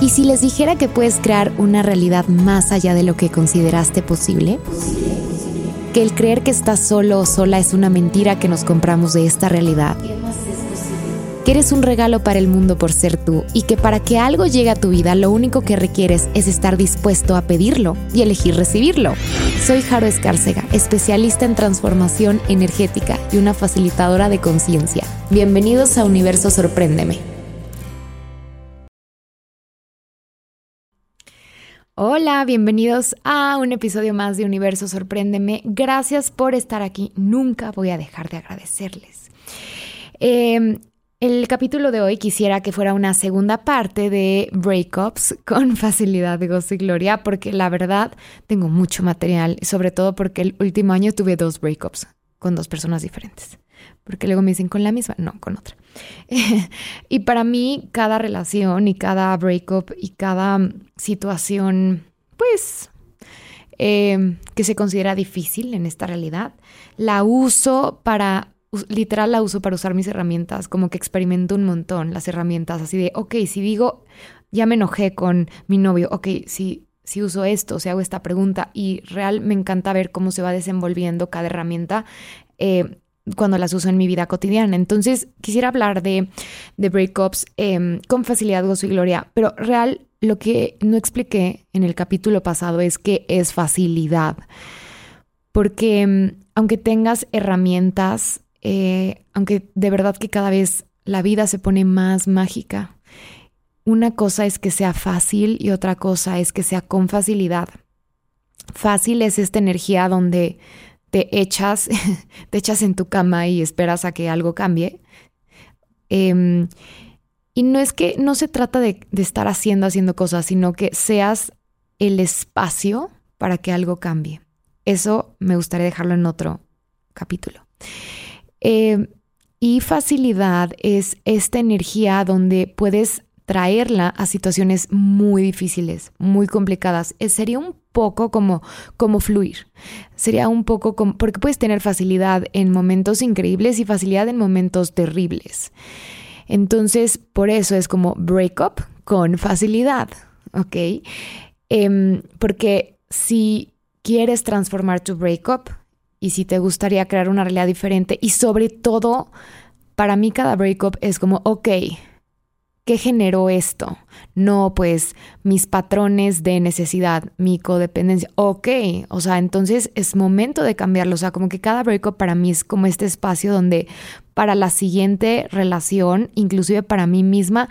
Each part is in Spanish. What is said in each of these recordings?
¿Y si les dijera que puedes crear una realidad más allá de lo que consideraste posible? Que el creer que estás solo o sola es una mentira que nos compramos de esta realidad. Que eres un regalo para el mundo por ser tú y que para que algo llegue a tu vida lo único que requieres es estar dispuesto a pedirlo y elegir recibirlo. Soy Jaro Escárcega, especialista en transformación energética y una facilitadora de conciencia. Bienvenidos a Universo Sorpréndeme. Hola, bienvenidos a un episodio más de Universo Sorpréndeme. Gracias por estar aquí. Nunca voy a dejar de agradecerles. Em, el capítulo de hoy quisiera que fuera una segunda parte de breakups con facilidad de gozo y gloria, porque la verdad tengo mucho material, sobre todo porque el último año tuve dos breakups con dos personas diferentes. Porque luego me dicen con la misma, no, con otra. y para mí, cada relación y cada breakup y cada situación, pues, eh, que se considera difícil en esta realidad, la uso para, literal la uso para usar mis herramientas, como que experimento un montón las herramientas, así de, ok, si digo, ya me enojé con mi novio, ok, si si uso esto, si hago esta pregunta y real me encanta ver cómo se va desenvolviendo cada herramienta. Eh, cuando las uso en mi vida cotidiana. Entonces, quisiera hablar de, de breakups em, con facilidad, gozo y gloria, pero real, lo que no expliqué en el capítulo pasado es que es facilidad. Porque em, aunque tengas herramientas, eh, aunque de verdad que cada vez la vida se pone más mágica, una cosa es que sea fácil y otra cosa es que sea con facilidad. Fácil es esta energía donde te echas, te echas en tu cama y esperas a que algo cambie. Em, y no es que no se trata de, de, estar haciendo, haciendo cosas, sino que seas el espacio para que algo cambie. Eso me gustaría dejarlo en otro capítulo. Em, y facilidad es esta energía donde puedes traerla a situaciones muy difíciles, muy complicadas. Eh, sería un poco como, como fluir. Sería un poco como, porque puedes tener facilidad en momentos increíbles y facilidad en momentos terribles. Entonces, por eso es como break up con facilidad, ¿ok? Em, porque si quieres transformar tu breakup y si te gustaría crear una realidad diferente y sobre todo, para mí cada breakup es como, ok, ¿Qué generó esto? No, pues mis patrones de necesidad, mi codependencia. Ok, o sea, entonces es momento de cambiarlo. O sea, como que cada breakup para mí es como este espacio donde para la siguiente relación, inclusive para mí misma,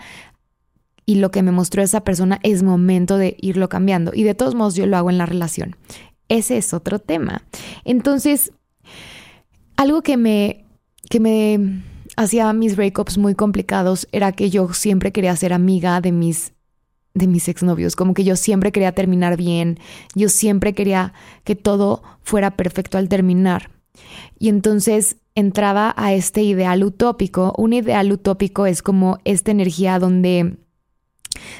y lo que me mostró esa persona es momento de irlo cambiando. Y de todos modos yo lo hago en la relación. Ese es otro tema. Entonces, algo que me, que me hacía mis breakups muy complicados era que yo siempre quería ser amiga de mis de mis exnovios, como que yo siempre quería terminar bien, yo siempre quería que todo fuera perfecto al terminar. Y entonces entraba a este ideal utópico. Un ideal utópico es como esta energía donde,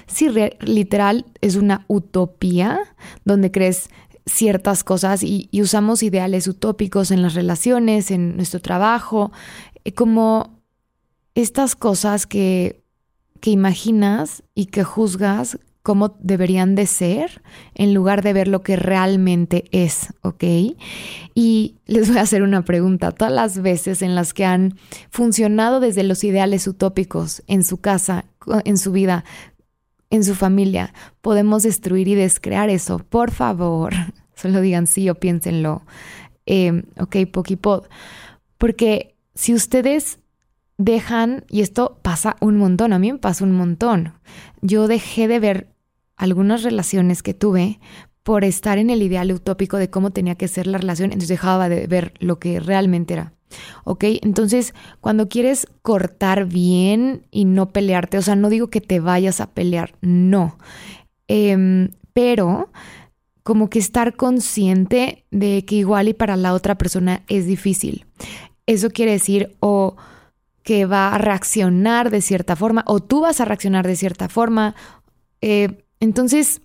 sí, literal, es una utopía, donde crees ciertas cosas y, usamos ideales utópicos en las relaciones, en nuestro trabajo, como estas cosas que, que imaginas y que juzgas cómo deberían de ser en lugar de ver lo que realmente es, ¿ok? Y les voy a hacer una pregunta. Todas las veces en las que han funcionado desde los ideales utópicos en su casa, en su vida, en su familia, podemos destruir y descrear eso. Por favor, solo digan sí o piénsenlo. Eh, ok, Pokipod. Porque si ustedes dejan, y esto pasa un montón, a mí me pasa un montón, yo dejé de ver algunas relaciones que tuve por estar en el ideal utópico de cómo tenía que ser la relación, entonces dejaba de ver lo que realmente era. ¿Ok? Entonces, cuando quieres cortar bien y no pelearte, o sea, no digo que te vayas a pelear, no, em, pero como que estar consciente de que igual y para la otra persona es difícil eso quiere decir o que va a reaccionar de cierta forma o tú vas a reaccionar de cierta forma. Eh, entonces,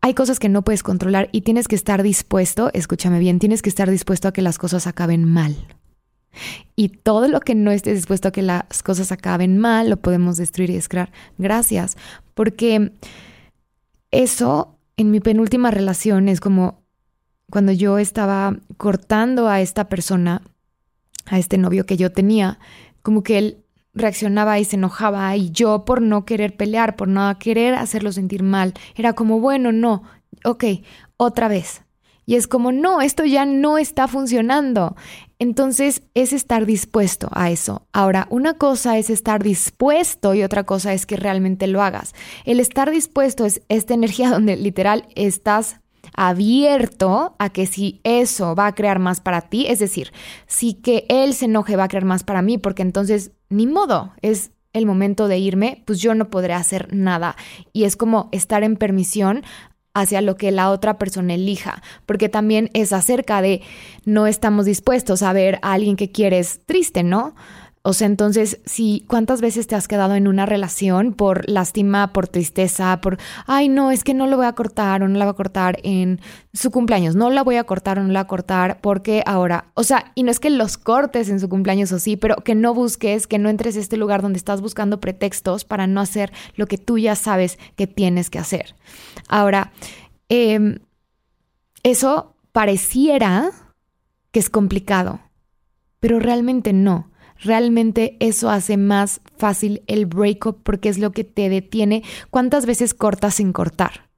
hay cosas que no puedes controlar y tienes que estar dispuesto, escúchame bien, tienes que estar dispuesto a que las cosas acaben mal. Y todo lo que no estés dispuesto a que las cosas acaben mal, lo podemos destruir y descrear. Gracias, porque eso en mi penúltima relación es como cuando yo estaba cortando a esta persona, a este novio que yo tenía, como que él reaccionaba y se enojaba y yo por no querer pelear, por no querer hacerlo sentir mal, era como, bueno, no, ok, otra vez. Y es como, no, esto ya no está funcionando. Entonces es estar dispuesto a eso. Ahora, una cosa es estar dispuesto y otra cosa es que realmente lo hagas. El estar dispuesto es esta energía donde literal estás abierto a que si eso va a crear más para ti, es decir, si que él se enoje va a crear más para mí, porque entonces ni modo, es el momento de irme, pues yo no podré hacer nada. Y es como estar en permisión hacia lo que la otra persona elija, porque también es acerca de no estamos dispuestos a ver a alguien que quieres triste, ¿no? O sea, entonces, si cuántas veces te has quedado en una relación por lástima, por tristeza, por, ay, no, es que no lo voy a cortar o no la voy a cortar en su cumpleaños, no la voy a cortar o no la voy a cortar porque ahora, o sea, y no es que los cortes en su cumpleaños o sí, pero que no busques, que no entres a este lugar donde estás buscando pretextos para no hacer lo que tú ya sabes que tienes que hacer. Ahora, em, eso pareciera que es complicado, pero realmente no realmente eso hace más fácil el breakup porque es lo que te detiene. ¿Cuántas veces cortas sin cortar?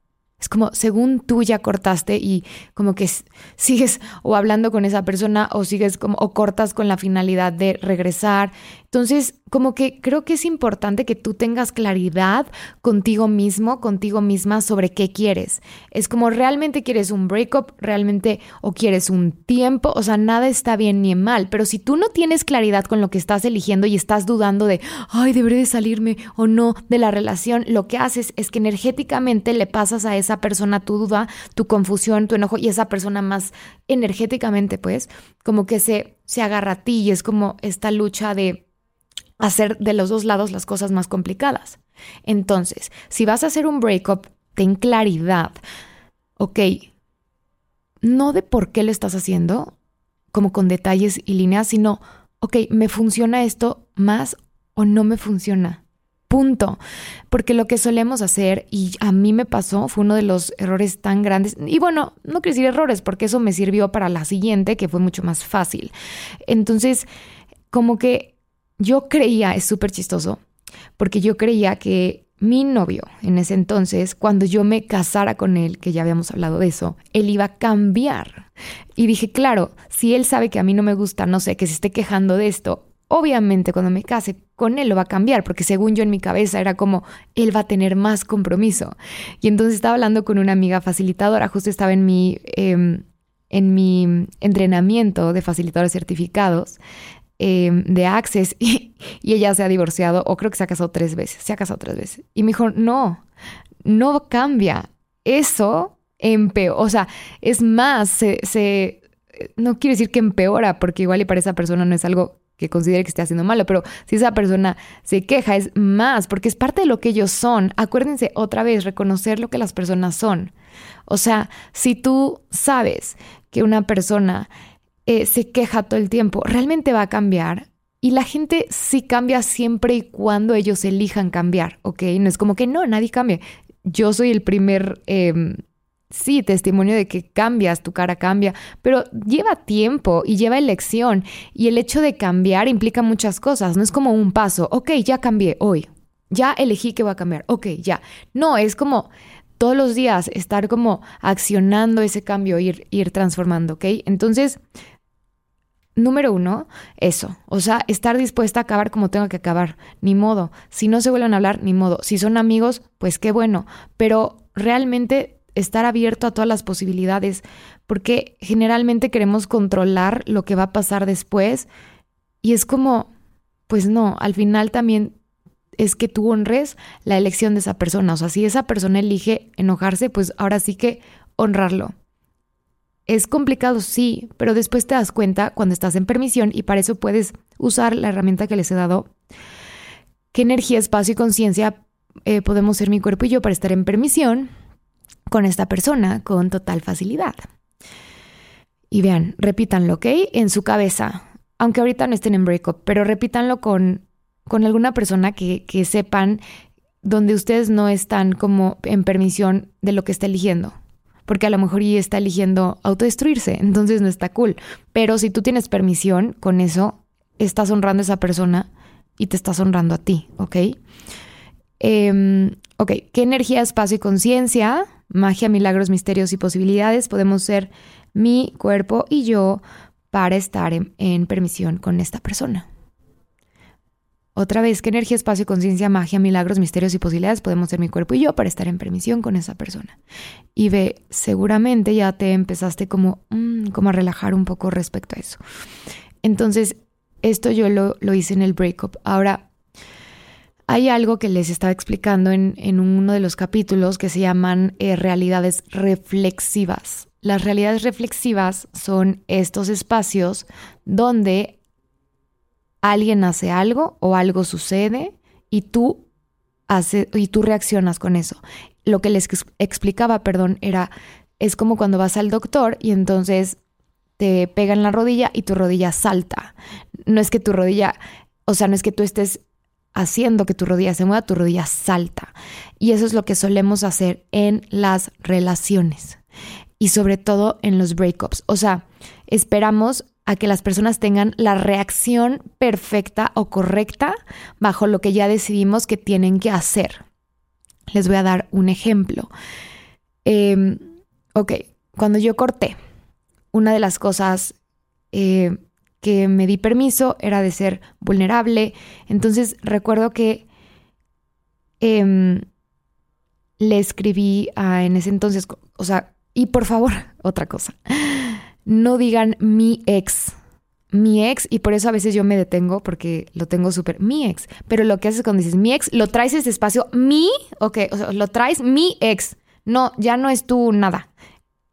Es como, según tú ya cortaste y como que sigues o hablando con esa persona o sigues como, o cortas con la finalidad de regresar. Entonces, como que creo que es importante que tú tengas claridad contigo mismo, contigo misma sobre qué quieres. Es como realmente quieres un breakup, realmente o quieres un tiempo, o sea, nada está bien ni mal, pero si tú no tienes claridad con lo que estás eligiendo y estás dudando de, ay, deberé de salirme o no de la relación, lo que haces es que energéticamente le pasas a esa persona tu duda, tu confusión, tu enojo y esa persona más energéticamente, pues, como que se, se agarra a ti y es como esta lucha de hacer de los dos lados las cosas más complicadas. Entonces, si vas a hacer un breakup, ten claridad. Ok, no de por qué lo estás haciendo, como con detalles y líneas, sino, ok, ¿me funciona esto más o no me funciona? Punto. Porque lo que solemos hacer, y a mí me pasó, fue uno de los errores tan grandes. Y bueno, no quiero decir errores, porque eso me sirvió para la siguiente, que fue mucho más fácil. Entonces, como que yo creía, es súper chistoso, porque yo creía que mi novio en ese entonces, cuando yo me casara con él, que ya habíamos hablado de eso, él iba a cambiar. Y dije, claro, si él sabe que a mí no me gusta, no sé, que se esté quejando de esto, obviamente cuando me case con él lo va a cambiar, porque según yo en mi cabeza era como, él va a tener más compromiso. Y entonces estaba hablando con una amiga facilitadora, justo estaba en mi... Em, en mi entrenamiento de facilitadores certificados Em, de Access y, ella se ha divorciado o creo que se ha casado tres veces, se ha casado tres veces. Y me dijo, no, no cambia. Eso empeora, o sea, es más, se, no quiero decir que empeora, porque igual y para esa persona no es algo que considere que esté haciendo malo, pero si esa persona se queja es más, porque es parte de lo que ellos son. Acuérdense otra vez, reconocer lo que las personas son. O sea, si tú sabes que una persona eh, se queja todo el tiempo, realmente va a cambiar. Y la gente sí cambia siempre y cuando ellos elijan cambiar, ¿ok? No es como que no, nadie cambia. Yo soy el primer, em, sí, testimonio de que cambias, tu cara cambia, pero lleva tiempo y lleva elección. Y el hecho de cambiar implica muchas cosas, no es como un paso, ok, ya cambié hoy, ya elegí que va a cambiar, ok, ya. No, es como todos los días estar como accionando ese cambio, ir, ir transformando, ¿ok? Entonces, número uno, eso. O sea, estar dispuesta a acabar como tenga que acabar. Ni modo. Si no se vuelven a hablar, ni modo. Si son amigos, pues qué bueno. Pero realmente estar abierto a todas las posibilidades. Porque generalmente queremos controlar lo que va a pasar después. Y es como, pues no, al final también es que tú honres la elección de esa persona. O sea, si esa persona elige enojarse, pues ahora sí que honrarlo. Es complicado, sí, pero después te das cuenta cuando estás en permisión y para eso puedes usar la herramienta que les he dado. ¿Qué energía, espacio y conciencia eh, podemos ser mi cuerpo y yo para estar en permisión con esta persona con total facilidad? Y vean, repítanlo, ¿ok? En su cabeza, aunque ahorita no estén en breakup, pero repítanlo con, con alguna persona que, que sepan donde ustedes no están como en permisión de lo que está eligiendo. Porque a lo mejor ella está eligiendo autodestruirse, entonces no está cool. Pero si tú tienes permisión con eso, estás honrando a esa persona y te estás honrando a ti, ¿ok? Em, ok, ¿qué energía, espacio y conciencia, magia, milagros, misterios y posibilidades podemos ser mi cuerpo y yo para estar en permisión con esta persona? Otra vez, ¿qué energía, espacio, conciencia, magia, milagros, misterios y posibilidades podemos ser mi cuerpo y yo para estar en permisión con esa persona? Y ve, seguramente ya te empezaste como, mm, como a relajar un poco respecto a eso. Entonces, esto yo lo, hice en el breakup. Ahora, hay algo que les estaba explicando en, uno de los capítulos que se llaman eh, realidades reflexivas. Las realidades reflexivas son estos espacios donde alguien hace algo o algo sucede y tú, hace, y tú reaccionas con eso. Lo que les explicaba, perdón, era, es como cuando vas al doctor y entonces te pega en la rodilla y tu rodilla salta. No es que tu rodilla, o sea, no es que tú estés haciendo que tu rodilla se mueva, tu rodilla salta. Y eso es lo que solemos hacer en las relaciones y sobre todo en los breakups. O sea, esperamos a que las personas tengan la reacción perfecta o correcta bajo lo que ya decidimos que tienen que hacer. Les voy a dar un ejemplo. Em, ok, cuando yo corté, una de las cosas eh, que me di permiso era de ser vulnerable. Entonces recuerdo que em, le escribí a, en ese entonces, o sea, y por favor, otra cosa no digan mi ex. Mi ex, y por eso a veces yo me detengo porque lo tengo súper, mi ex. Pero lo que haces cuando dices mi ex, lo traes ese espacio, mi, ok, o sea, lo traes mi ex. No, ya no es tú nada.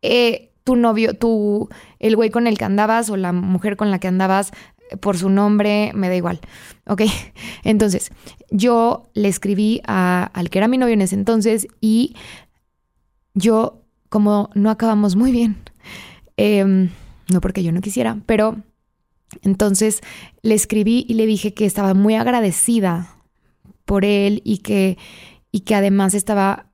Eh, tu novio, tu, el güey con el que andabas o la mujer con la que andabas, por su nombre, me da igual. Ok, entonces yo le escribí al que era mi novio en ese entonces y yo, como no acabamos muy bien, Em, no porque yo no quisiera, pero entonces le escribí y le dije que estaba muy agradecida por él y que, y que además estaba,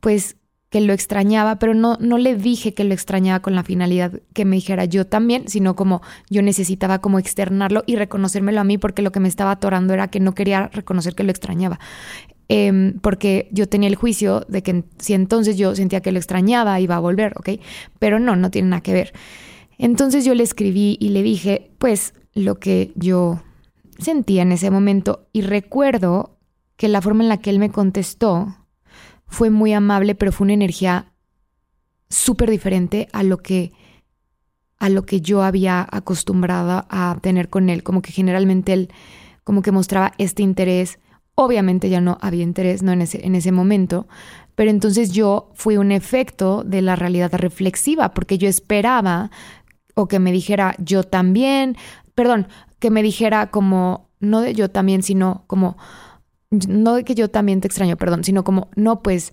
pues, que lo extrañaba, pero no, no le dije que lo extrañaba con la finalidad que me dijera yo también, sino como yo necesitaba como externarlo y reconocérmelo a mí porque lo que me estaba atorando era que no quería reconocer que lo extrañaba. Em, porque yo tenía el juicio de que si entonces yo sentía que lo extrañaba, iba a volver, ¿ok? Pero no, no tiene nada que ver. Entonces yo le escribí y le dije, pues, lo que yo sentía en ese momento y recuerdo que la forma en la que él me contestó fue muy amable, pero fue una energía súper diferente a lo que a lo que yo había acostumbrado a tener con él, como que generalmente él como que mostraba este interés. Obviamente ya no había interés ¿no? en, ese, en ese momento, pero entonces yo fui un efecto de la realidad reflexiva, porque yo esperaba o que me dijera yo también, perdón, que me dijera como, no de yo también, sino como, no de que yo también te extraño, perdón, sino como, no, pues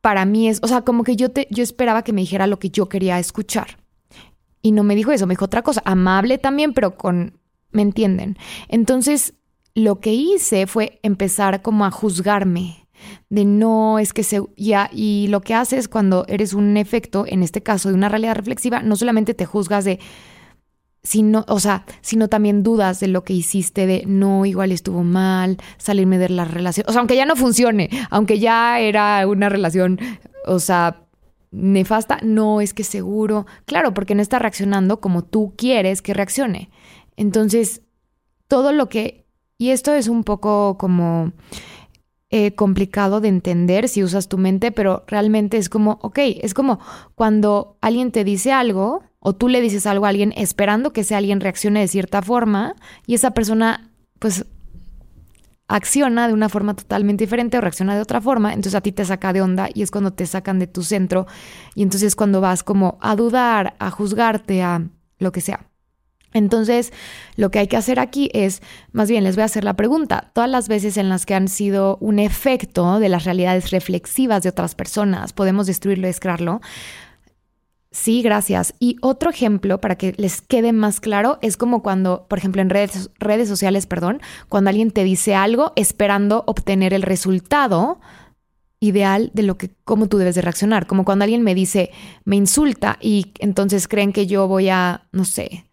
para mí es, o sea, como que yo, te, yo esperaba que me dijera lo que yo quería escuchar. Y no me dijo eso, me dijo otra cosa, amable también, pero con, ¿me entienden? Entonces, lo que hice fue empezar como a juzgarme de no es que se ya y lo que haces cuando eres un efecto en este caso de una realidad reflexiva no solamente te juzgas de sino o sea sino también dudas de lo que hiciste de no igual estuvo mal salirme de la relación. O sea aunque ya no funcione aunque ya era una relación o sea nefasta no es que seguro. Claro porque no está reaccionando como tú quieres que reaccione. Entonces todo lo que y esto es un poco como eh, complicado de entender si usas tu mente, pero realmente es como, ok, es como cuando alguien te dice algo o tú le dices algo a alguien esperando que ese alguien reaccione de cierta forma y esa persona pues acciona de una forma totalmente diferente o reacciona de otra forma, entonces a ti te saca de onda y es cuando te sacan de tu centro y entonces cuando vas como a dudar, a juzgarte, a lo que sea. Entonces, lo que hay que hacer aquí es, más bien les voy a hacer la pregunta, todas las veces en las que han sido un efecto de las realidades reflexivas de otras personas, podemos destruirlo escrarlo, Sí, gracias. Y otro ejemplo para que les quede más claro es como cuando, por ejemplo, en redes, redes sociales, perdón, cuando alguien te dice algo esperando obtener el resultado ideal de lo que cómo tú debes de reaccionar, como cuando alguien me dice, me insulta y entonces creen que yo voy a, no sé,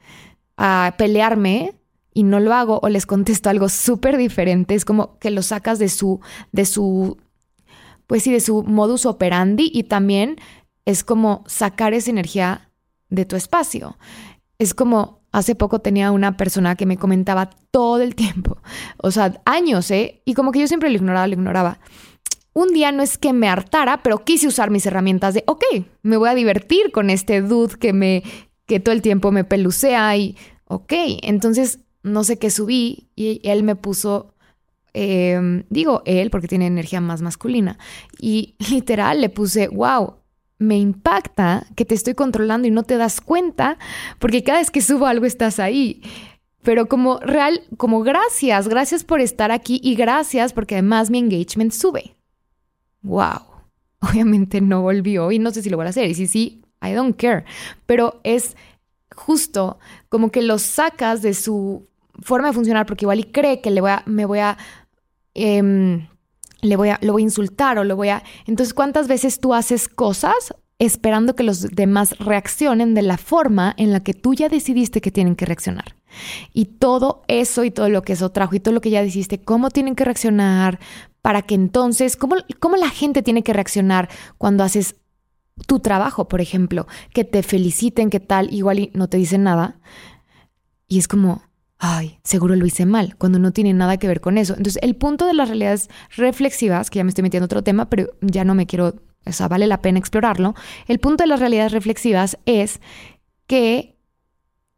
a pelearme y no lo hago o les contesto algo súper diferente, es como que lo sacas de su de su pues sí, de su modus operandi y también es como sacar esa energía de tu espacio. Es como hace poco tenía una persona que me comentaba todo el tiempo, o sea, años, ¿eh? Y como que yo siempre lo ignoraba, lo ignoraba. Un día no es que me hartara, pero quise usar mis herramientas de, ok, me voy a divertir con este dude que me, que todo el tiempo me pelucea y, ok, entonces no sé qué subí y él me puso, em, digo él porque tiene energía más masculina, y literal le puse, wow, me impacta que te estoy controlando y no te das cuenta, porque cada vez que subo algo estás ahí. Pero como real, como gracias, gracias por estar aquí y gracias porque además mi engagement sube. Wow. Obviamente no volvió y no sé si lo voy a hacer. Y si sí, I don't care. Pero es justo como que lo sacas de su forma de funcionar porque igual y cree que le voy a, me voy a em, le voy a, lo voy a insultar o lo voy a... Entonces, ¿cuántas veces tú haces cosas esperando que los demás reaccionen de la forma en la que tú ya decidiste que tienen que reaccionar? Y todo eso y todo lo que eso trajo y todo lo que ya decidiste, cómo tienen que reaccionar, para que entonces, cómo, cómo la gente tiene que reaccionar cuando haces tu trabajo, por ejemplo, que te feliciten, que tal, igual y no te dicen nada. Y es como, ay, seguro lo hice mal, cuando no tiene nada que ver con eso. Entonces, el punto de las realidades reflexivas, que ya me estoy metiendo en otro tema, pero ya no me quiero, o sea, vale la pena explorarlo. El punto de las realidades reflexivas es que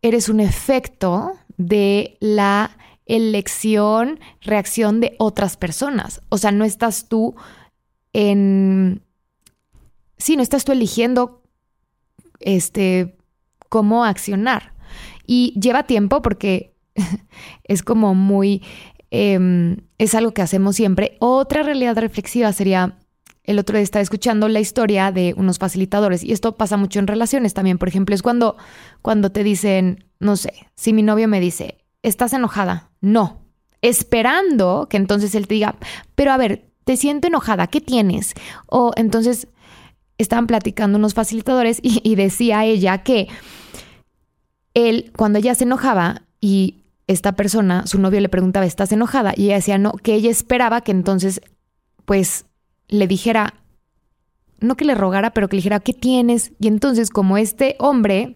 eres un efecto de la elección, reacción de otras personas. O sea, no estás tú en... Sí, no estás tú eligiendo este, cómo accionar. Y lleva tiempo porque es como muy, em, es algo que hacemos siempre. Otra realidad reflexiva sería, el otro día estaba escuchando la historia de unos facilitadores y esto pasa mucho en relaciones también. Por ejemplo, es cuando, cuando te dicen, no sé, si mi novio me dice, ¿estás enojada? No. Esperando que entonces él te diga, pero a ver, te siento enojada, ¿qué tienes? O entonces estaban platicando unos facilitadores y, y decía ella que él, cuando ella se enojaba y esta persona, su novio le preguntaba, ¿estás enojada? Y ella decía, no, que ella esperaba que entonces, pues, le dijera, no que le rogara, pero que le dijera, ¿qué tienes? Y entonces, como este hombre,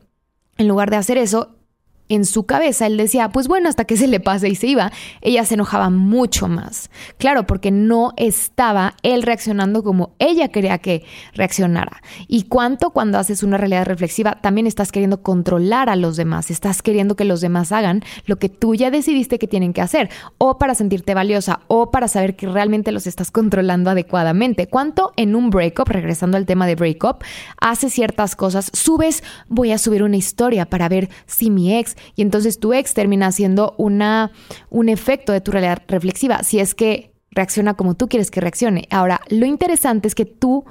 en lugar de hacer eso, en su cabeza él decía, pues bueno, hasta que se le pase y se iba, ella se enojaba mucho más. Claro, porque no estaba él reaccionando como ella quería que reaccionara. Y cuánto cuando haces una realidad reflexiva, también estás queriendo controlar a los demás, estás queriendo que los demás hagan lo que tú ya decidiste que tienen que hacer, o para sentirte valiosa, o para saber que realmente los estás controlando adecuadamente. Cuánto en un breakup, regresando al tema de breakup, haces ciertas cosas, subes, voy a subir una historia para ver si mi ex y entonces tu ex termina siendo una, un efecto de tu realidad reflexiva, si es que reacciona como tú quieres que reaccione. Ahora, lo interesante es que tú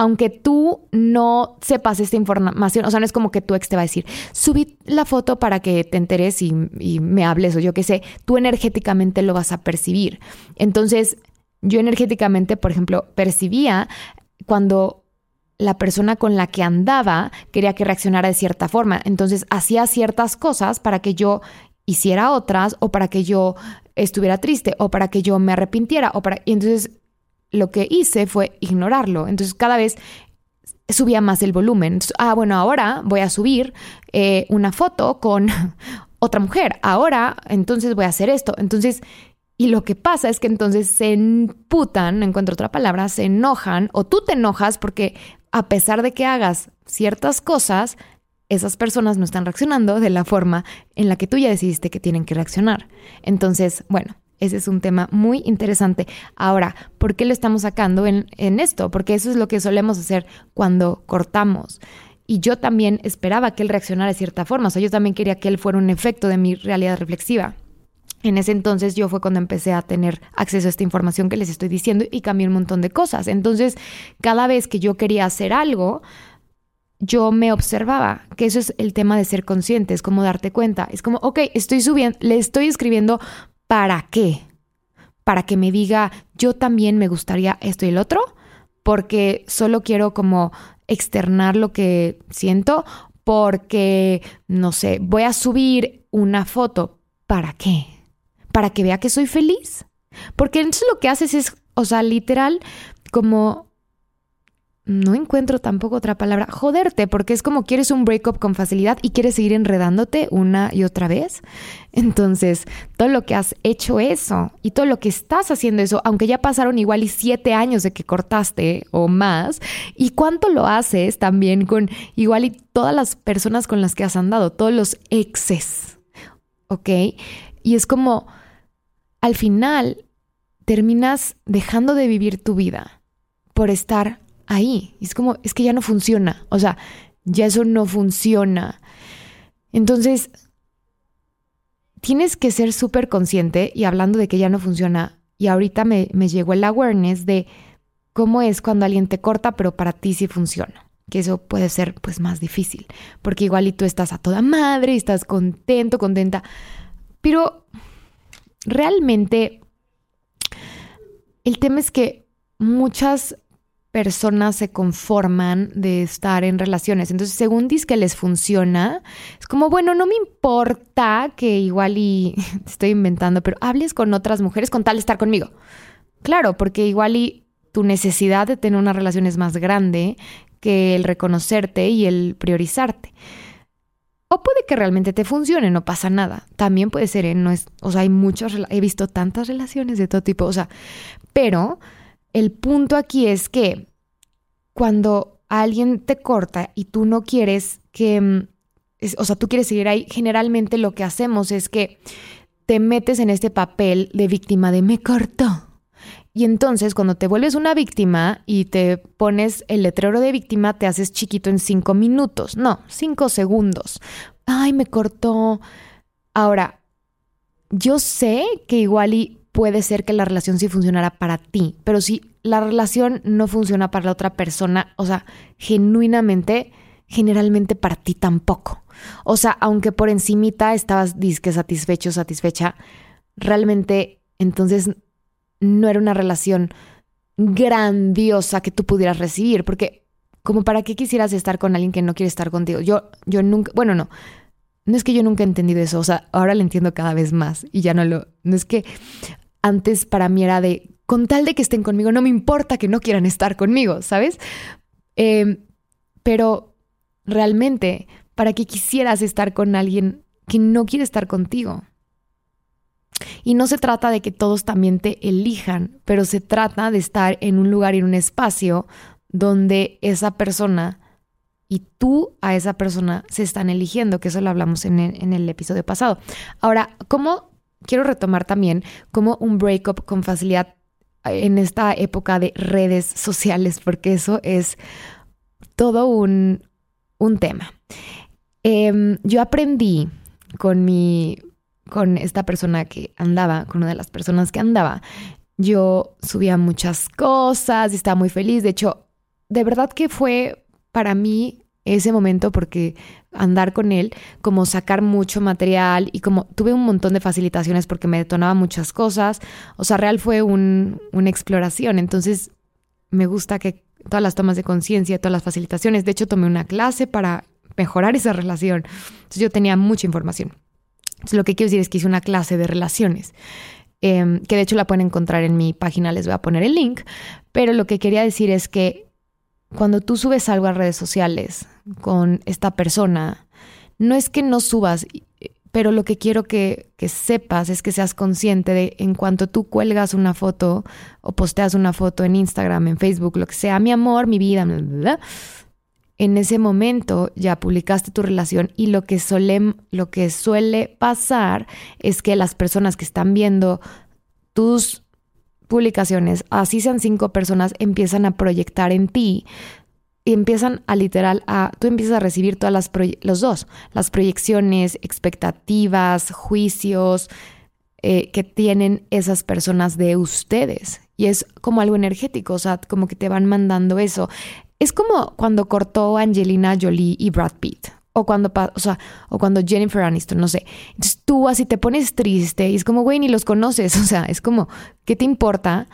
aunque tú no sepas esta información, o sea, no es como que tu ex te va a decir, subí la foto para que te enteres y, y me hables o yo qué sé, tú energéticamente lo vas a percibir. Entonces, yo energéticamente, por ejemplo, percibía cuando la persona con la que andaba quería que reaccionara de cierta forma. Entonces hacía ciertas cosas para que yo hiciera otras o para que yo estuviera triste o para que yo me arrepintiera o para... Y entonces lo que hice fue ignorarlo. Entonces cada vez subía más el volumen. ah, bueno, ahora voy a subir eh, una foto con otra mujer. Ahora, entonces voy a hacer esto. Entonces, y lo que pasa es que entonces se emputan, encuentro otra palabra, se enojan o tú te enojas porque a pesar de que hagas ciertas cosas, esas personas no están reaccionando de la forma en la que tú ya decidiste que tienen que reaccionar. Entonces, bueno, ese es un tema muy interesante. Ahora, ¿por qué lo estamos sacando en, en, esto? Porque eso es lo que solemos hacer cuando cortamos. Y yo también esperaba que él reaccionara de cierta forma. O sea, yo también quería que él fuera un efecto de mi realidad reflexiva. En ese entonces yo fue cuando empecé a tener acceso a esta información que les estoy diciendo y cambié un montón de cosas. Entonces, cada vez que yo quería hacer algo, yo me observaba, que eso es el tema de ser consciente, es como darte cuenta, es como, ok, estoy subiendo, le estoy escribiendo, ¿para qué? Para que me diga, yo también me gustaría esto y el otro, porque solo quiero como externar lo que siento, porque, no sé, voy a subir una foto, ¿para qué? ¿Para que vea que soy feliz? Porque entonces lo que haces es, o sea, literal, como no encuentro tampoco otra palabra, joderte, porque es como quieres un breakup con facilidad y quieres seguir enredándote una y otra vez. Entonces, todo lo que has hecho eso y todo lo que estás haciendo eso, aunque ya pasaron igual y siete años de que cortaste o más, y cuánto lo haces también con igual y todas las personas con las que has andado, todos los exes, ¿ok? Y es como, al final, terminas dejando de vivir tu vida por estar ahí. es como, es que ya no funciona. O sea, ya eso no funciona. Entonces, tienes que ser súper consciente y hablando de que ya no funciona. Y ahorita me, me llegó el awareness de cómo es cuando alguien te corta, pero para ti sí funciona que eso puede ser pues más difícil, porque igual y tú estás a toda madre y estás contento, contenta, pero realmente el tema es que muchas personas se conforman de estar en relaciones. Entonces, según dice que les funciona, es como, bueno, no me importa que igual y estoy inventando, pero hables con otras mujeres con tal de estar conmigo. Claro, porque igual y tu necesidad de tener una relación es más grande que el reconocerte y el priorizarte. O puede que realmente te funcione, no pasa nada. También puede ser, ¿eh? no es, o sea, hay muchas, he visto tantas relaciones de todo tipo, o sea, pero el punto aquí es que cuando alguien te corta y tú no quieres que, mm, o sea, tú quieres seguir ahí, generalmente lo que hacemos es que te metes en este papel de víctima de me cortó. Y entonces cuando te vuelves una víctima y te pones el letrero de víctima, te haces chiquito en cinco minutos. No, cinco segundos. Ay, me cortó. Ahora, yo sé que igual y puede ser que la relación sí funcionara para ti, pero si la relación no funciona para la otra persona, o sea, genuinamente, generalmente para ti tampoco. O sea, aunque por encimita estabas disque satisfecho, satisfecha, realmente entonces no era una relación grandiosa que tú pudieras recibir, porque como para qué quisieras estar con alguien que no quiere estar contigo. Yo, yo nunca, bueno, no, no es que yo nunca he entendido eso, o sea, ahora lo entiendo cada vez más y ya no lo, no es que antes para mí era de, con tal de que estén conmigo, no me importa que no quieran estar conmigo, ¿sabes? Em, pero realmente, ¿para qué quisieras estar con alguien que no quiere estar contigo? Y no se trata de que todos también te elijan, pero se trata de estar en un lugar y en un espacio donde esa persona y tú a esa persona se están eligiendo, que eso lo hablamos en el, episodio pasado. Ahora, ¿cómo quiero retomar también como un breakup con facilidad en esta época de redes sociales, porque eso es todo un, tema. Em, yo aprendí con mi, con esta persona que andaba, con una de las personas que andaba, yo subía muchas cosas y estaba muy feliz. De hecho, de verdad que fue para mí ese momento porque andar con él, como sacar mucho material y como tuve un montón de facilitaciones porque me detonaba muchas cosas. O sea, real fue un, una exploración. Entonces, me gusta que todas las tomas de conciencia, todas las facilitaciones, de hecho tomé una clase para mejorar esa relación. Entonces yo tenía mucha información. Entonces, lo que quiero decir es que hice una clase de relaciones. Em, que de hecho la pueden encontrar en mi página, les voy a poner el link, pero lo que quería decir es que cuando tú subes algo a redes sociales con esta persona, no es que no subas, pero lo que quiero que, sepas es que seas consciente de en cuanto tú cuelgas una foto o posteas una foto en Instagram, en Facebook, lo que sea, mi amor, mi vida, en ese momento ya publicaste tu relación y lo que, suele, lo que suele pasar es que las personas que están viendo tus publicaciones, así sean cinco personas, empiezan a proyectar en ti y empiezan a literal a, tú empiezas a recibir todas las, los dos, las proyecciones, expectativas, juicios eh, que tienen esas personas de ustedes. Y es como algo energético, o sea, como que te van mandando eso. Es como cuando cortó Angelina Jolie y Brad Pitt. O cuando, o, sea, o cuando Jennifer Aniston, no sé. Entonces tú así te pones triste y es como, güey, ni los conoces. O sea, es como, ¿qué te importa?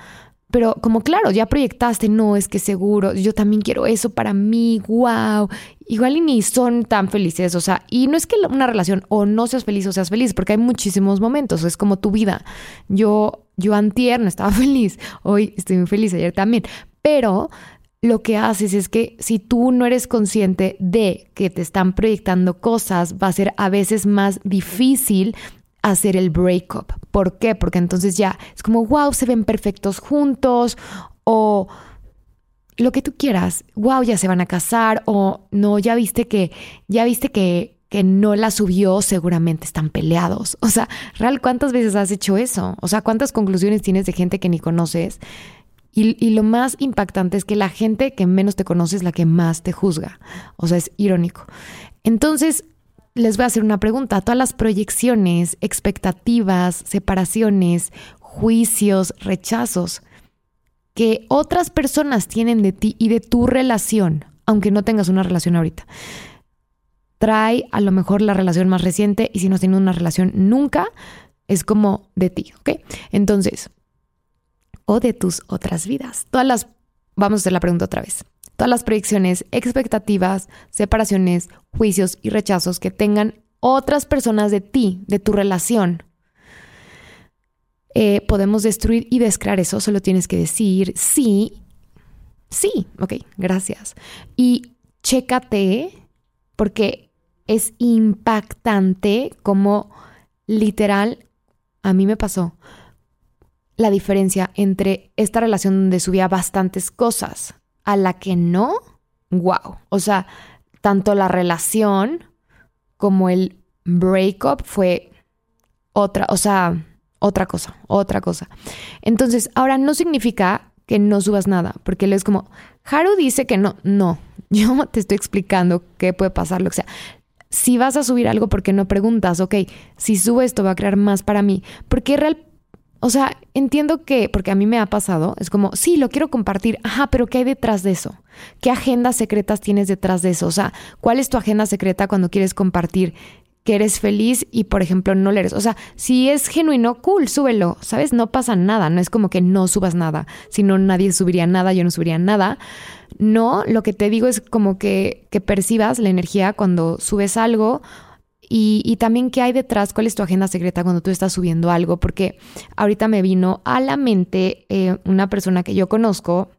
Pero como claro, ya proyectaste, no, es que seguro, yo también quiero eso para mí, wow. Igual y ni son tan felices, o sea, y no es que una relación o no seas feliz o seas feliz, porque hay muchísimos momentos, es como tu vida. Yo, yo antier no estaba feliz, hoy estoy muy feliz, ayer también, pero lo que haces es que si tú no eres consciente de que te están proyectando cosas, va a ser a veces más difícil hacer el breakup. ¿Por qué? Porque entonces ya es como, wow, se ven perfectos juntos o lo que tú quieras, wow, ya se van a casar o no, ya viste que, ya viste que, que no la subió, seguramente están peleados. O sea, real, ¿cuántas veces has hecho eso? O sea, ¿cuántas conclusiones tienes de gente que ni conoces? Y, lo más impactante es que la gente que menos te conoce es la que más te juzga. O sea, es irónico. Entonces, les voy a hacer una pregunta. Todas las proyecciones, expectativas, separaciones, juicios, rechazos que otras personas tienen de ti y de tu relación, aunque no tengas una relación ahorita, trae a lo mejor la relación más reciente y si no tienes una relación nunca, es como de ti, ¿ok? Entonces, o de tus otras vidas. Todas las, vamos a hacer la pregunta otra vez todas las proyecciones, expectativas, separaciones, juicios y rechazos que tengan otras personas de ti, de tu relación. Eh, podemos destruir y descrear eso, solo tienes que decir sí, sí, ok, gracias. Y chécate, porque es impactante como literal, a mí me pasó la diferencia entre esta relación donde subía bastantes cosas a la que no, wow. O sea, tanto la relación como el breakup fue otra, o sea, otra cosa, otra cosa. Entonces, ahora no significa que no subas nada, porque él es como, Haru dice que no, no, yo te estoy explicando qué puede pasar, lo que sea. Si vas a subir algo, porque no preguntas? Ok, si subo esto va a crear más para mí. Porque real, o sea, entiendo que, porque a mí me ha pasado, es como, sí, lo quiero compartir, ajá, pero ¿qué hay detrás de eso? ¿Qué agendas secretas tienes detrás de eso? O sea, ¿cuál es tu agenda secreta cuando quieres compartir que eres feliz y, por ejemplo, no lo eres? O sea, si es genuino, cool, súbelo, ¿sabes? No pasa nada, no es como que no subas nada, si no nadie subiría nada, yo no subiría nada. No, lo que te digo es como que, que percibas la energía cuando subes algo y, también qué hay detrás, cuál es tu agenda secreta cuando tú estás subiendo algo, porque ahorita me vino a la mente eh, una persona que yo conozco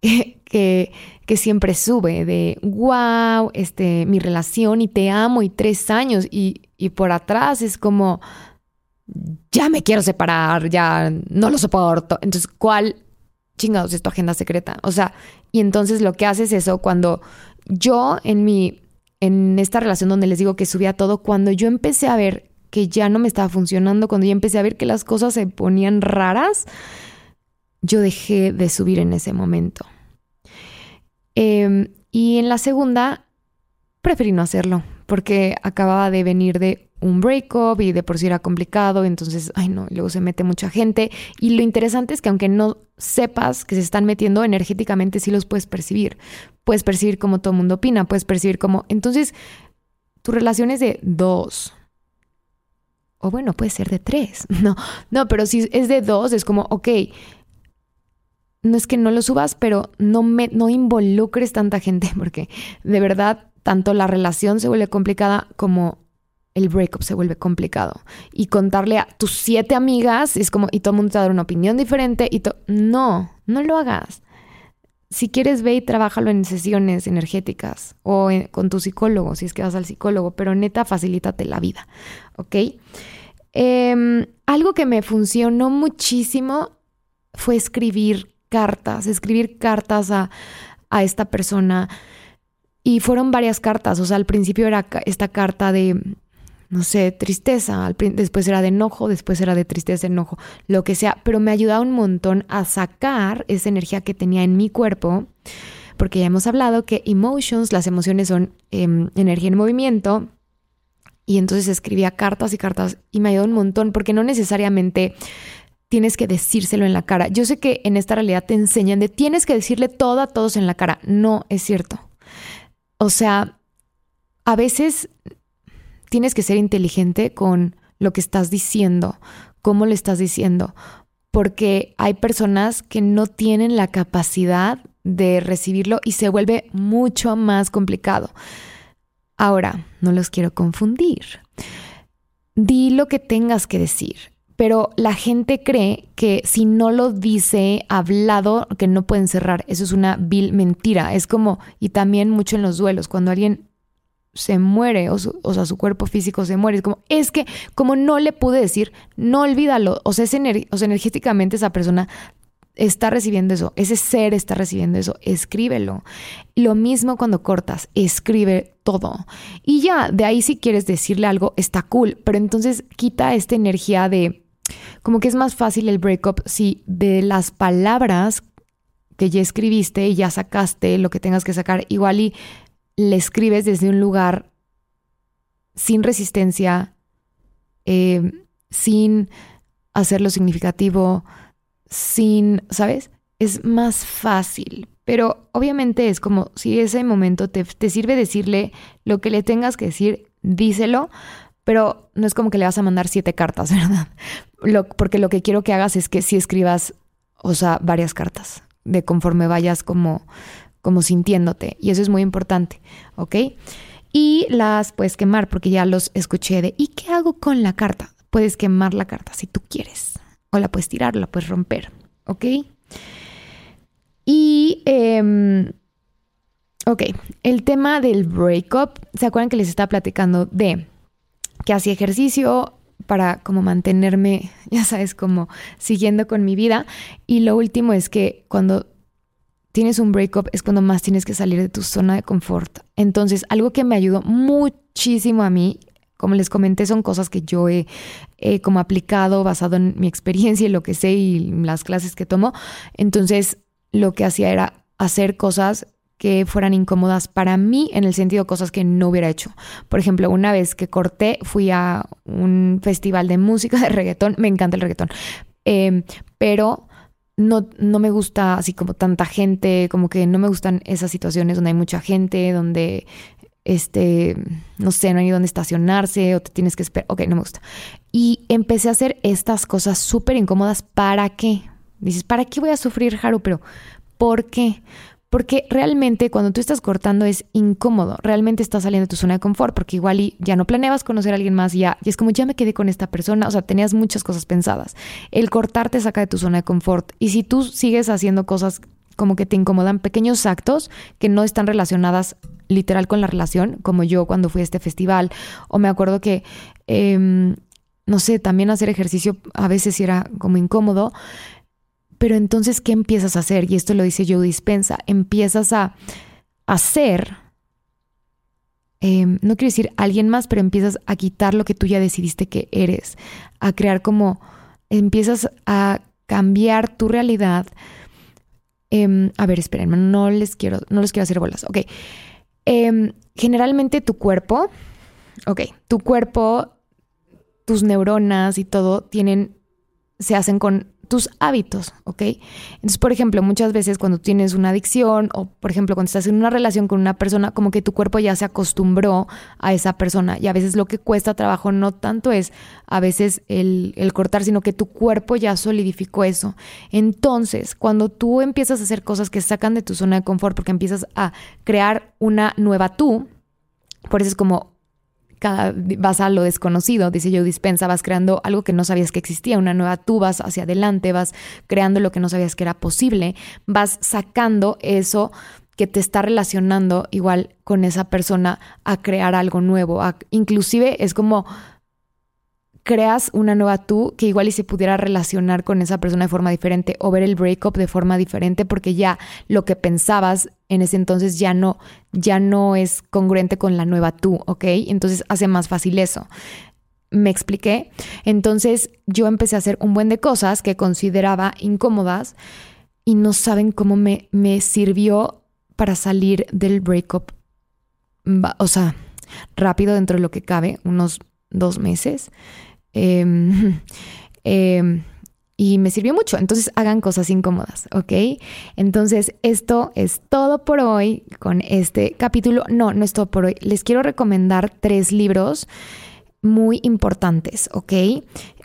que, que siempre sube de, wow, este, mi relación y te amo y tres años y, y por atrás es como, ya me quiero separar, ya no lo soporto. Entonces, ¿cuál chingados es tu agenda secreta? O sea, y entonces lo que haces es eso cuando yo en mi en esta relación donde les digo que subía todo, cuando yo empecé a ver que ya no me estaba funcionando, cuando yo empecé a ver que las cosas se ponían raras, yo dejé de subir en ese momento. Em, y en la segunda, preferí no hacerlo, porque acababa de venir de un breakup y de por sí era complicado, entonces, ay no, luego se mete mucha gente. Y lo interesante es que aunque no sepas que se están metiendo energéticamente, sí los puedes percibir. Puedes percibir cómo todo el mundo opina, puedes percibir cómo... Entonces, tu relación es de dos. O bueno, puede ser de tres. No, no, pero si es de dos, es como, ok, no es que no lo subas, pero no, me, no involucres tanta gente, porque de verdad, tanto la relación se vuelve complicada como el breakup se vuelve complicado. Y contarle a tus siete amigas es como, y todo el mundo te va a dar una opinión diferente. y No, no lo hagas. Si quieres, ve y trabájalo en sesiones energéticas o con tu psicólogo, si es que vas al psicólogo, pero neta, facilítate la vida, ¿ok? Em, algo que me funcionó muchísimo fue escribir cartas, escribir cartas a, a esta persona. Y fueron varias cartas, o sea, al principio era esta carta de no sé, tristeza, después era de enojo, después era de tristeza, enojo, lo que sea, pero me ayudaba un montón a sacar esa energía que tenía en mi cuerpo, porque ya hemos hablado que emotions, las emociones son em, energía en movimiento, y entonces escribía cartas y cartas y me ayudó un montón, porque no necesariamente tienes que decírselo en la cara. Yo sé que en esta realidad te enseñan de tienes que decirle todo a todos en la cara. No es cierto. O sea, a veces tienes que ser inteligente con lo que estás diciendo, cómo le estás diciendo, porque hay personas que no tienen la capacidad de recibirlo y se vuelve mucho más complicado. Ahora, no los quiero confundir. Di lo que tengas que decir, pero la gente cree que si no lo dice hablado, que no pueden cerrar. Eso es una vil mentira. Es como, y también mucho en los duelos, cuando alguien se muere, o, o, sea, su cuerpo físico se muere. Es como, es que como no le pude decir, no olvídalo. O sea, o sea, energéticamente esa persona está recibiendo eso, ese ser está recibiendo eso, escríbelo. Lo mismo cuando cortas, escribe todo. Y ya, de ahí si quieres decirle algo, está cool, pero entonces quita esta energía de, como que es más fácil el breakup si de las palabras que ya escribiste y ya sacaste lo que tengas que sacar, igual y le escribes desde un lugar sin resistencia, eh, sin hacerlo significativo, sin, ¿sabes? Es más fácil. Pero obviamente es como si ese momento te, te sirve decirle lo que le tengas que decir, díselo, pero no es como que le vas a mandar siete cartas, ¿verdad? Porque lo que quiero que hagas es que si escribas, o sea, varias cartas, de conforme vayas como como sintiéndote. Y eso es muy importante, ¿ok? Y las puedes quemar porque ya los escuché de, ¿y qué hago con la carta? Puedes quemar la carta si tú quieres. O la puedes tirar, la puedes romper, ¿ok? Y, eh, ok, el tema del breakup, ¿se acuerdan que les estaba platicando de que hacía ejercicio para como mantenerme, ya sabes, como siguiendo con mi vida? Y lo último es que cuando tienes un breakup es cuando más tienes que salir de tu zona de confort. Entonces, algo que me ayudó muchísimo a mí, como les comenté, son cosas que yo he, como aplicado basado en mi experiencia y lo que sé y las clases que tomo. Entonces, lo que hacía era hacer cosas que fueran incómodas para mí en el sentido cosas que no hubiera hecho. Por ejemplo, una vez que corté, fui a un festival de música de reggaetón, me encanta el reggaetón, eh, pero no, no me gusta así como tanta gente, como que no me gustan esas situaciones donde hay mucha gente, donde, este, no sé, no hay dónde estacionarse o te tienes que esperar. Ok, no me gusta. Y empecé a hacer estas cosas súper incómodas. ¿Para qué? Dices, ¿para qué voy a sufrir, Haru? Pero, ¿por qué? Porque realmente cuando tú estás cortando es incómodo, realmente estás saliendo de tu zona de confort, porque igual ya no planeabas conocer a alguien más, ya, y es como ya me quedé con esta persona, o sea, tenías muchas cosas pensadas. El cortar te saca de tu zona de confort. Y si tú sigues haciendo cosas como que te incomodan, pequeños actos que no están relacionadas literal con la relación, como yo cuando fui a este festival, o me acuerdo que, em, no sé, también hacer ejercicio a veces era como incómodo, pero entonces, ¿qué empiezas a hacer? Y esto lo dice Joe Dispensa. Empiezas a hacer, em, no quiero decir alguien más, pero empiezas a quitar lo que tú ya decidiste que eres, a crear como, empiezas a cambiar tu realidad. Em, a ver, espérenme, no les quiero, no les quiero hacer bolas. Ok. Em, generalmente tu cuerpo, ok, tu cuerpo, tus neuronas y todo tienen, se hacen con tus hábitos, ¿ok? Entonces, por ejemplo, muchas veces cuando tienes una adicción o, por ejemplo, cuando estás en una relación con una persona, como que tu cuerpo ya se acostumbró a esa persona y a veces lo que cuesta trabajo no tanto es a veces el, cortar, sino que tu cuerpo ya solidificó eso. Entonces, cuando tú empiezas a hacer cosas que sacan de tu zona de confort, porque empiezas a crear una nueva tú, por eso es como vas a lo desconocido, dice Joe Dispensa, vas creando algo que no sabías que existía, una nueva tú, vas hacia adelante, vas creando lo que no sabías que era posible, vas sacando eso que te está relacionando igual con esa persona a crear algo nuevo. inclusive es como creas una nueva tú que igual y se pudiera relacionar con esa persona de forma diferente o ver el breakup de forma diferente porque ya lo que pensabas en ese entonces ya no, ya no es congruente con la nueva tú, ¿ok? Entonces hace más fácil eso. ¿Me expliqué? Entonces yo empecé a hacer un buen de cosas que consideraba incómodas y no saben cómo me, me sirvió para salir del breakup. O sea, rápido dentro de lo que cabe, unos dos meses. Em, em, y me sirvió mucho. Entonces hagan cosas incómodas, ¿ok? Entonces esto es todo por hoy con este capítulo. No, no es todo por hoy. Les quiero recomendar tres libros muy importantes, ¿ok?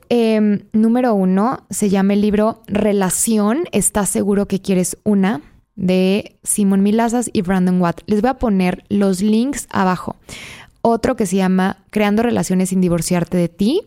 Em, número uno se llama el libro Relación, ¿estás seguro que quieres una? de Simon Milazas y Brandon Watt. Les voy a poner los links abajo. Otro que se llama Creando relaciones sin divorciarte de ti,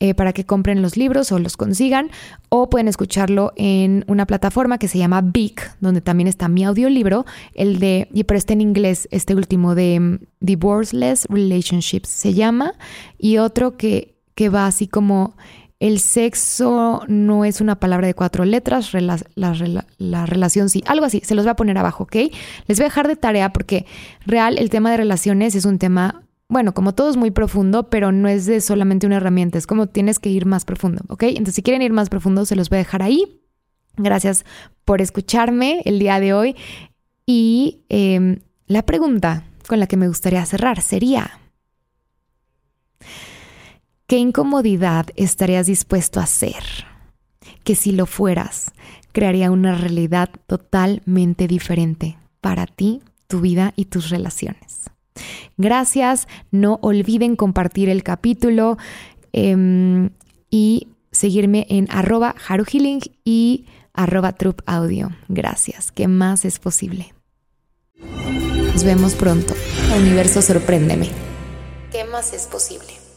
eh, para que compren los libros o los consigan, o pueden escucharlo en una plataforma que se llama Big, donde también está mi audiolibro, el de, pero está en inglés, este último de mm, Divorceless Relationships se llama, y otro que, que va así como el sexo no es una palabra de cuatro letras, la, la, relación sí, algo así, se los voy a poner abajo, ¿ok? Les voy a dejar de tarea porque real el tema de relaciones es un tema bueno, como todo es muy profundo, pero no es de solamente una herramienta, es como tienes que ir más profundo, ¿ok? Entonces, si quieren ir más profundo, se los voy a dejar ahí. Gracias por escucharme el día de hoy. Y em, la pregunta con la que me gustaría cerrar sería, ¿qué incomodidad estarías dispuesto a hacer? Que si lo fueras, crearía una realidad totalmente diferente para ti, tu vida y tus relaciones. Gracias, no olviden compartir el capítulo em, y seguirme en arroba haruhealing y arroba. Gracias, ¿qué más es posible? Nos vemos pronto. Universo, sorpréndeme. ¿Qué más es posible?